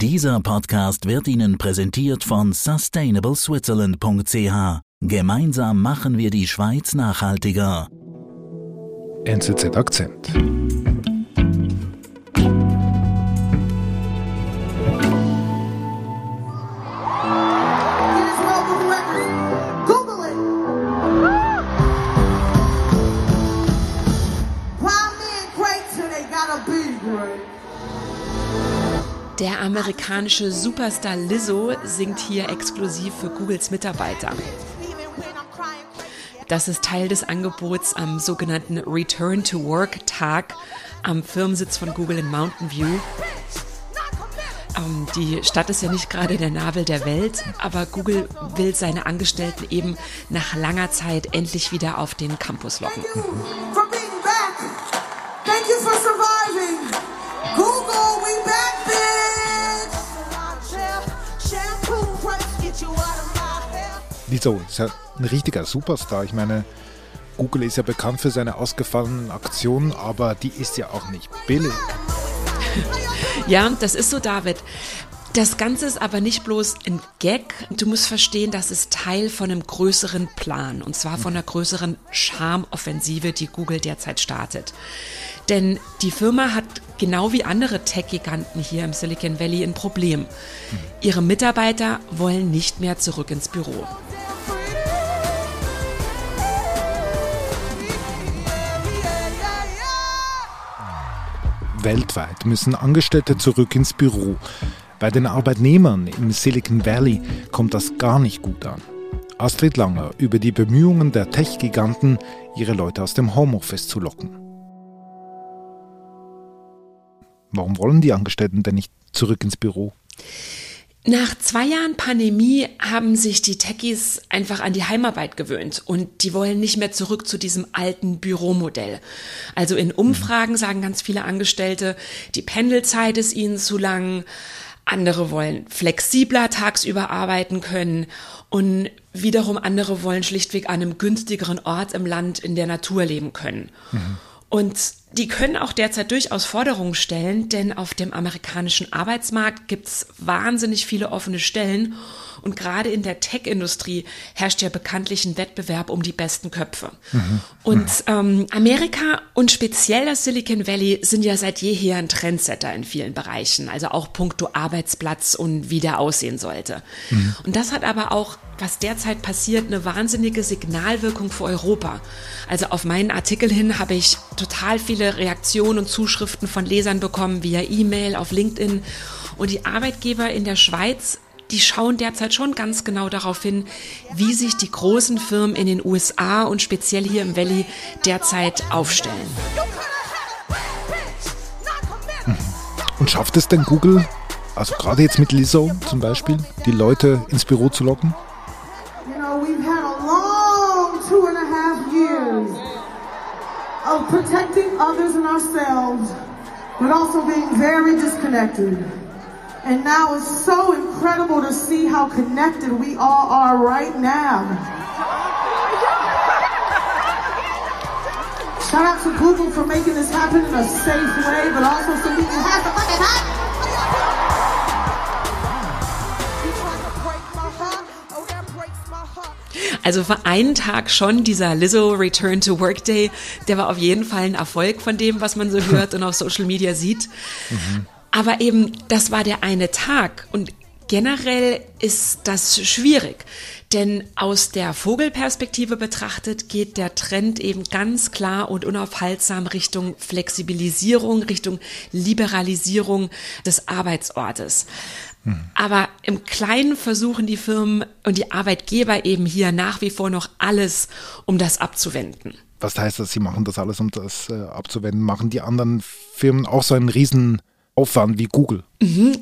Dieser Podcast wird Ihnen präsentiert von sustainableswitzerland.ch. Gemeinsam machen wir die Schweiz nachhaltiger. NZZ Akzent. Be great? Der amerikanische Superstar Lizzo singt hier exklusiv für Googles Mitarbeiter. Das ist Teil des Angebots am sogenannten Return to Work Tag am Firmensitz von Google in Mountain View. Ähm, die Stadt ist ja nicht gerade der Nabel der Welt, aber Google will seine Angestellten eben nach langer Zeit endlich wieder auf den Campus locken. Thank you for surviving. Google, we back, Lizzo ist ja ein richtiger Superstar. Ich meine, Google ist ja bekannt für seine ausgefallenen Aktionen, aber die ist ja auch nicht billig. Ja, das ist so, David. Das Ganze ist aber nicht bloß ein Gag. Du musst verstehen, das ist Teil von einem größeren Plan. Und zwar von einer größeren Charmoffensive, die Google derzeit startet. Denn die Firma hat genau wie andere Tech-Giganten hier im Silicon Valley ein Problem. Ihre Mitarbeiter wollen nicht mehr zurück ins Büro. Weltweit müssen Angestellte zurück ins Büro. Bei den Arbeitnehmern im Silicon Valley kommt das gar nicht gut an. Astrid Langer über die Bemühungen der Tech-Giganten, ihre Leute aus dem Homeoffice zu locken. Warum wollen die Angestellten denn nicht zurück ins Büro? Nach zwei Jahren Pandemie haben sich die Techies einfach an die Heimarbeit gewöhnt und die wollen nicht mehr zurück zu diesem alten Büromodell. Also in Umfragen sagen ganz viele Angestellte, die Pendelzeit ist ihnen zu lang, andere wollen flexibler tagsüber arbeiten können und wiederum andere wollen schlichtweg an einem günstigeren Ort im Land in der Natur leben können. Und die können auch derzeit durchaus Forderungen stellen, denn auf dem amerikanischen Arbeitsmarkt gibt's wahnsinnig viele offene Stellen und gerade in der Tech-Industrie herrscht ja bekanntlich ein Wettbewerb um die besten Köpfe. Und ähm, Amerika und speziell das Silicon Valley sind ja seit jeher ein Trendsetter in vielen Bereichen, also auch puncto Arbeitsplatz und wie der aussehen sollte. Und das hat aber auch was derzeit passiert, eine wahnsinnige Signalwirkung für Europa. Also auf meinen Artikel hin habe ich total viele Reaktionen und Zuschriften von Lesern bekommen via E-Mail, auf LinkedIn. Und die Arbeitgeber in der Schweiz, die schauen derzeit schon ganz genau darauf hin, wie sich die großen Firmen in den USA und speziell hier im Valley derzeit aufstellen. Committed. Und schafft es denn Google, also gerade jetzt mit Lizzo zum Beispiel, die Leute ins Büro zu locken? Protecting others and ourselves, but also being very disconnected. And now it's so incredible to see how connected we all are right now. Shout out to Google for making this happen in a safe way, but also so we can have the fucking hot. To break my heart? That breaks my heart. Also für einen Tag schon dieser Lizzo Return to Work Day, der war auf jeden Fall ein Erfolg von dem, was man so hört und auf Social Media sieht. Mhm. Aber eben, das war der eine Tag und generell ist das schwierig. Denn aus der Vogelperspektive betrachtet geht der Trend eben ganz klar und unaufhaltsam Richtung Flexibilisierung, Richtung Liberalisierung des Arbeitsortes. Aber im Kleinen versuchen die Firmen und die Arbeitgeber eben hier nach wie vor noch alles, um das abzuwenden. Was heißt das, sie machen das alles, um das äh, abzuwenden? Machen die anderen Firmen auch so einen riesen Aufwand wie Google?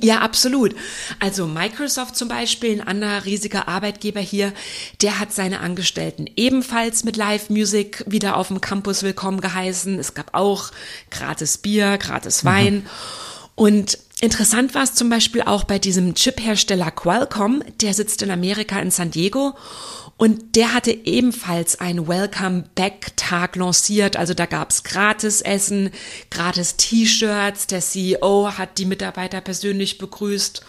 Ja, absolut. Also Microsoft zum Beispiel, ein anderer riesiger Arbeitgeber hier, der hat seine Angestellten ebenfalls mit Live-Music wieder auf dem Campus willkommen geheißen. Es gab auch gratis Bier, gratis Wein. Und interessant war es zum Beispiel auch bei diesem Chip-Hersteller Qualcomm, der sitzt in Amerika in San Diego. Und der hatte ebenfalls einen Welcome Back Tag lanciert. Also da gab's gratis Essen, gratis T-Shirts. Der CEO hat die Mitarbeiter persönlich begrüßt.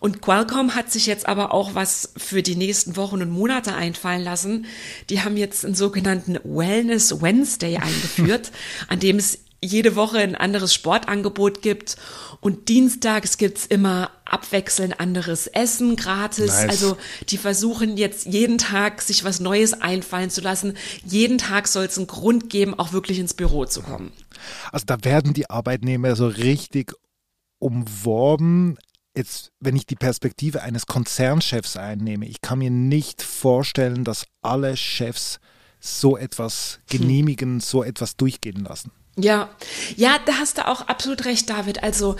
Und Qualcomm hat sich jetzt aber auch was für die nächsten Wochen und Monate einfallen lassen. Die haben jetzt einen sogenannten Wellness Wednesday eingeführt, an dem es jede Woche ein anderes Sportangebot gibt und dienstags gibt's immer abwechselnd anderes Essen gratis. Nice. Also die versuchen jetzt jeden Tag sich was Neues einfallen zu lassen. Jeden Tag soll es einen Grund geben, auch wirklich ins Büro zu kommen. Also da werden die Arbeitnehmer so richtig umworben. Jetzt, wenn ich die Perspektive eines Konzernchefs einnehme, ich kann mir nicht vorstellen, dass alle Chefs so etwas hm. genehmigen, hm. so etwas durchgehen lassen. Ja, ja, da hast du auch absolut recht, David. Also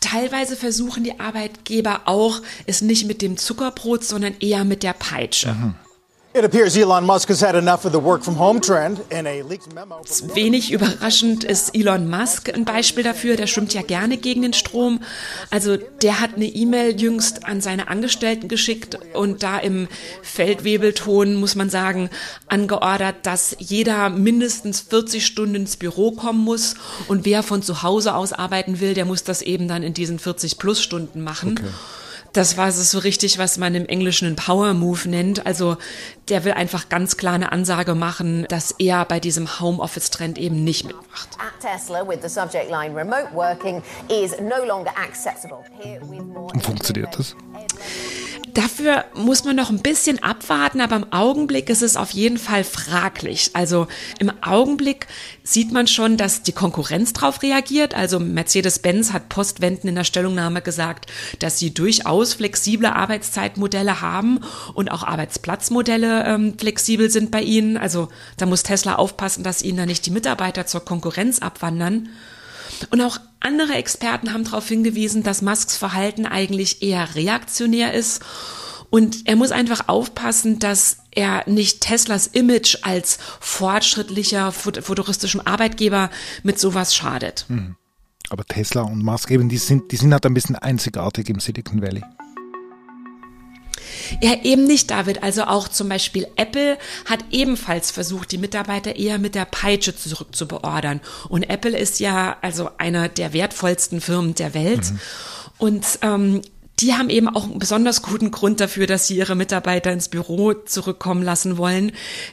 teilweise versuchen die Arbeitgeber auch, es nicht mit dem Zuckerbrot, sondern eher mit der Peitsche. Mhm. Wenig überraschend ist Elon Musk ein Beispiel dafür. Der schwimmt ja gerne gegen den Strom. Also der hat eine E-Mail jüngst an seine Angestellten geschickt und da im Feldwebelton, muss man sagen, angeordert, dass jeder mindestens 40 Stunden ins Büro kommen muss und wer von zu Hause aus arbeiten will, der muss das eben dann in diesen 40 plus Stunden machen. Okay. Das war so richtig, was man im Englischen einen Power Move nennt. Also der will einfach ganz klar eine Ansage machen, dass er bei diesem Homeoffice-Trend eben nicht mitmacht. At Tesla with the subject line remote working is no longer accessible. Funktioniert das? Dafür muss man noch ein bisschen abwarten, aber im Augenblick ist es auf jeden Fall fraglich. Also im Augenblick sieht man schon, dass die Konkurrenz darauf reagiert. Also Mercedes-Benz hat postwendend in der Stellungnahme gesagt, dass sie durchaus flexible Arbeitszeitmodelle haben und auch Arbeitsplatzmodelle ähm, flexibel sind bei ihnen. Also da muss Tesla aufpassen, dass ihnen da nicht die Mitarbeiter zur Konkurrenz abwandern. Und auch andere Experten haben darauf hingewiesen, dass Musks Verhalten eigentlich eher reaktionär ist. Und er muss einfach aufpassen, dass er nicht Teslas Image als fortschrittlicher, futuristischem Arbeitgeber mit sowas schadet. Hm. Aber Tesla und Musk eben, die sind, die sind halt ein bisschen einzigartig im Silicon Valley. Ja, eben nicht, David. Also auch zum Beispiel Apple hat ebenfalls versucht, die Mitarbeiter eher mit der Peitsche zurückzubeordern. Und Apple ist ja also einer der wertvollsten Firmen der Welt. Mhm. Und ähm, die haben eben auch einen besonders guten Grund dafür, dass sie ihre Mitarbeiter ins Büro zurückkommen lassen wollen.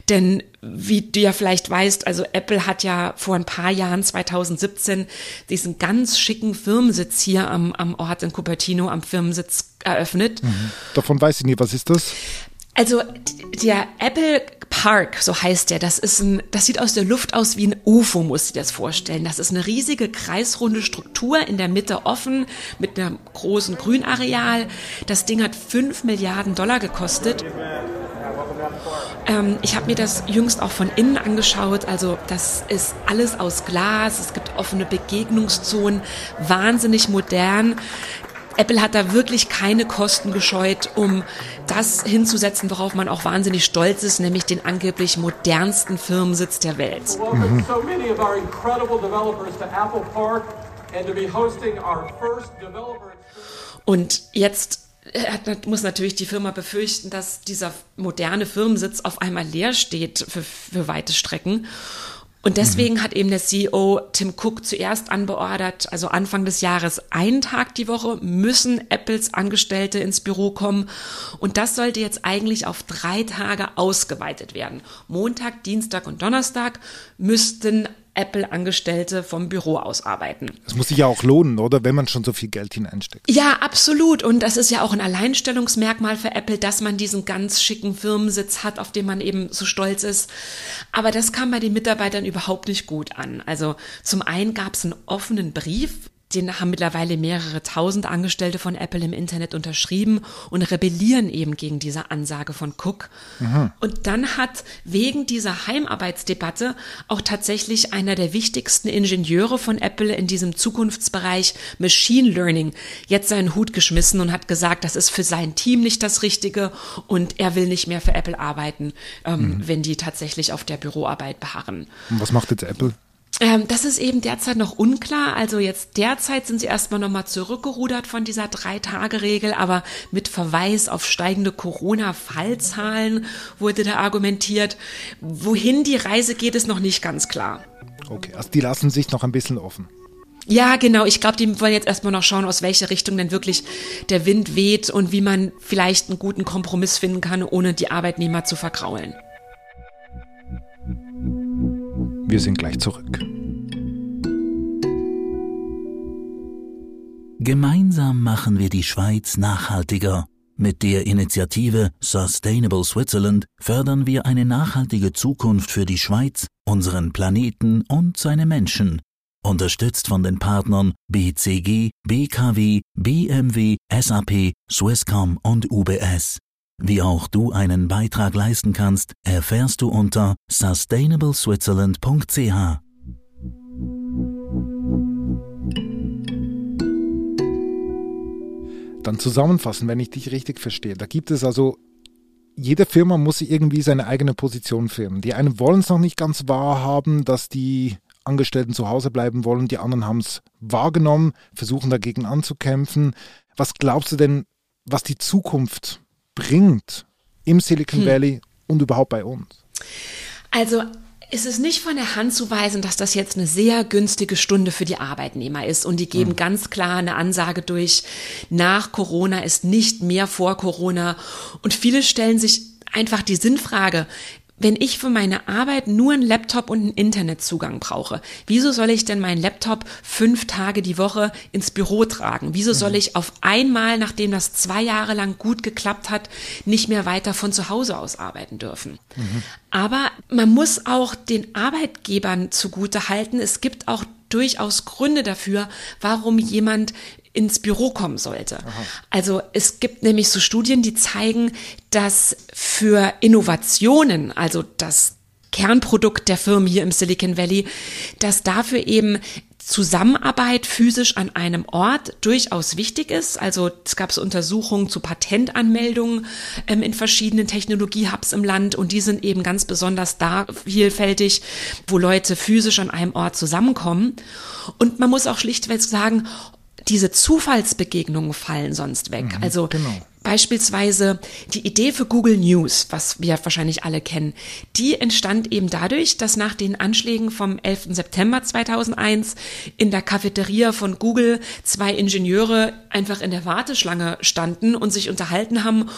Denn wie du ja vielleicht weißt, also Apple hat ja vor ein paar Jahren, 2017, diesen ganz schicken Firmensitz hier am, am Ort in Cupertino, am Firmensitz eröffnet. Mhm. Davon weiß ich nie, was ist das? Also der Apple Park, so heißt der, das ist ein, das sieht aus der Luft aus wie ein UFO, muss ich das vorstellen. Das ist eine riesige kreisrunde Struktur in der Mitte offen mit einem großen Grünareal. Das Ding hat fünf Milliarden Dollar gekostet. Ähm, ich habe mir das jüngst auch von innen angeschaut. Also das ist alles aus Glas. Es gibt offene Begegnungszonen, wahnsinnig modern. Apple hat da wirklich keine Kosten gescheut, um das hinzusetzen, worauf man auch wahnsinnig stolz ist, nämlich den angeblich modernsten Firmensitz der Welt. Mhm. Und jetzt äh, muss natürlich die Firma befürchten, dass dieser moderne Firmensitz auf einmal leer steht für, für weite Strecken. Und deswegen mhm. hat eben der CEO Tim Cook zuerst anbeordert, also Anfang des Jahres, einen Tag die Woche müssen Apples Angestellte ins Büro kommen. Und das sollte jetzt eigentlich auf drei Tage ausgeweitet werden. Montag, Dienstag und Donnerstag müssten Apple-Angestellte vom Büro aus arbeiten. Das muss sich ja auch lohnen, oder? Wenn man schon so viel Geld hineinsteckt. Ja, absolut. Und das ist ja auch ein Alleinstellungsmerkmal für Apple, dass man diesen ganz schicken Firmensitz hat, auf den man eben so stolz ist. Aber das kam bei den Mitarbeitern überhaupt nicht gut an. Also zum einen gab es einen offenen Brief den haben mittlerweile mehrere tausend Angestellte von Apple im Internet unterschrieben und rebellieren eben gegen diese Ansage von Cook. Mhm. Und dann hat wegen dieser Heimarbeitsdebatte auch tatsächlich einer der wichtigsten Ingenieure von Apple in diesem Zukunftsbereich Machine Learning jetzt seinen Hut geschmissen und hat gesagt, das ist für sein Team nicht das Richtige und er will nicht mehr für Apple arbeiten, ähm, mhm. wenn die tatsächlich auf der Büroarbeit beharren. Und was macht jetzt Apple? Ähm, das ist eben derzeit noch unklar. Also jetzt derzeit sind sie erstmal nochmal zurückgerudert von dieser Drei-Tage-Regel, aber mit Verweis auf steigende Corona-Fallzahlen wurde da argumentiert. Wohin die Reise geht, ist noch nicht ganz klar. Okay, also die lassen sich noch ein bisschen offen. Ja, genau. Ich glaube, die wollen jetzt erstmal noch schauen, aus welcher Richtung denn wirklich der Wind weht und wie man vielleicht einen guten Kompromiss finden kann, ohne die Arbeitnehmer zu vergraulen. Wir sind gleich zurück. Gemeinsam machen wir die Schweiz nachhaltiger. Mit der Initiative Sustainable Switzerland fördern wir eine nachhaltige Zukunft für die Schweiz, unseren Planeten und seine Menschen. Unterstützt von den Partnern BCG, BKW, BMW, SAP, Swisscom und UBS. Wie auch du einen Beitrag leisten kannst, erfährst du unter sustainableswitzerland.ch. Dann zusammenfassen, wenn ich dich richtig verstehe. Da gibt es also, jede Firma muss irgendwie seine eigene Position filmen. Die einen wollen es noch nicht ganz wahrhaben, dass die Angestellten zu Hause bleiben wollen, die anderen haben es wahrgenommen, versuchen dagegen anzukämpfen. Was glaubst du denn, was die Zukunft bringt im Silicon hm. Valley und überhaupt bei uns? Also es ist nicht von der Hand zu weisen, dass das jetzt eine sehr günstige Stunde für die Arbeitnehmer ist. Und die geben mhm. ganz klar eine Ansage durch, nach Corona ist nicht mehr vor Corona. Und viele stellen sich einfach die Sinnfrage, wenn ich für meine Arbeit nur einen Laptop und einen Internetzugang brauche, wieso soll ich denn meinen Laptop fünf Tage die Woche ins Büro tragen? Wieso soll mhm. ich auf einmal, nachdem das zwei Jahre lang gut geklappt hat, nicht mehr weiter von zu Hause aus arbeiten dürfen? Mhm. Aber man muss auch den Arbeitgebern zugute halten, es gibt auch durchaus Gründe dafür, warum jemand ins Büro kommen sollte. Aha. Also es gibt nämlich so Studien, die zeigen, dass für Innovationen, also das Kernprodukt der Firmen hier im Silicon Valley, dass dafür eben Zusammenarbeit physisch an einem Ort durchaus wichtig ist. Also es gab so Untersuchungen zu Patentanmeldungen ähm, in verschiedenen Technologiehubs im Land und die sind eben ganz besonders da vielfältig, wo Leute physisch an einem Ort zusammenkommen. Und man muss auch schlichtweg sagen, diese Zufallsbegegnungen fallen sonst weg. Mhm, also genau. Beispielsweise die Idee für Google News, was wir wahrscheinlich alle kennen, die entstand eben dadurch, dass nach den Anschlägen vom 11. September 2001 in der Cafeteria von Google zwei Ingenieure einfach in der Warteschlange standen und sich unterhalten haben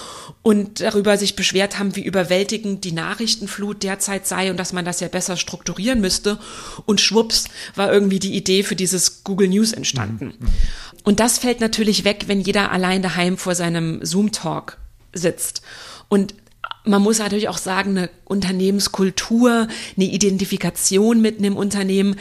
und darüber sich beschwert haben, wie überwältigend die Nachrichtenflut derzeit sei und dass man das ja besser strukturieren müsste. Und schwupps war irgendwie die Idee für dieses Google News entstanden. Mhm. Und das fällt natürlich weg, wenn jeder allein daheim vor seinem Zoom-Talk sitzt. Und man muss natürlich auch sagen, eine Unternehmenskultur, eine Identifikation mit einem Unternehmen,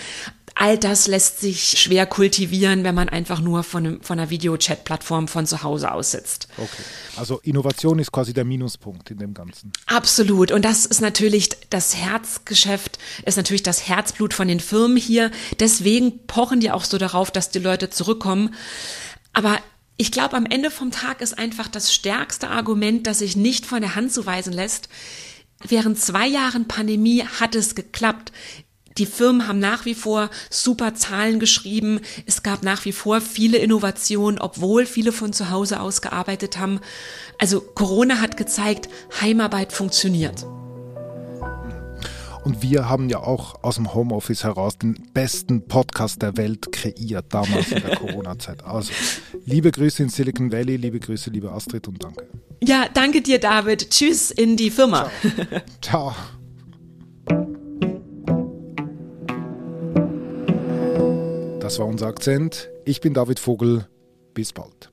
all das lässt sich schwer kultivieren, wenn man einfach nur von, einem, von einer Videochat-Plattform von zu Hause aus sitzt. Okay. Also Innovation ist quasi der Minuspunkt in dem Ganzen. Absolut. Und das ist natürlich das Herzgeschäft, ist natürlich das Herzblut von den Firmen hier. Deswegen pochen die auch so darauf, dass die Leute zurückkommen. Aber ich glaube, am Ende vom Tag ist einfach das stärkste Argument, das sich nicht von der Hand zu weisen lässt. Während zwei Jahren Pandemie hat es geklappt. Die Firmen haben nach wie vor super Zahlen geschrieben. Es gab nach wie vor viele Innovationen, obwohl viele von zu Hause aus gearbeitet haben. Also Corona hat gezeigt, Heimarbeit funktioniert. Und wir haben ja auch aus dem Homeoffice heraus den besten Podcast der Welt kreiert, damals in der Corona-Zeit. Also, liebe Grüße in Silicon Valley, liebe Grüße, liebe Astrid und danke. Ja, danke dir, David. Tschüss in die Firma. Ciao. Ciao. Das war unser Akzent. Ich bin David Vogel. Bis bald.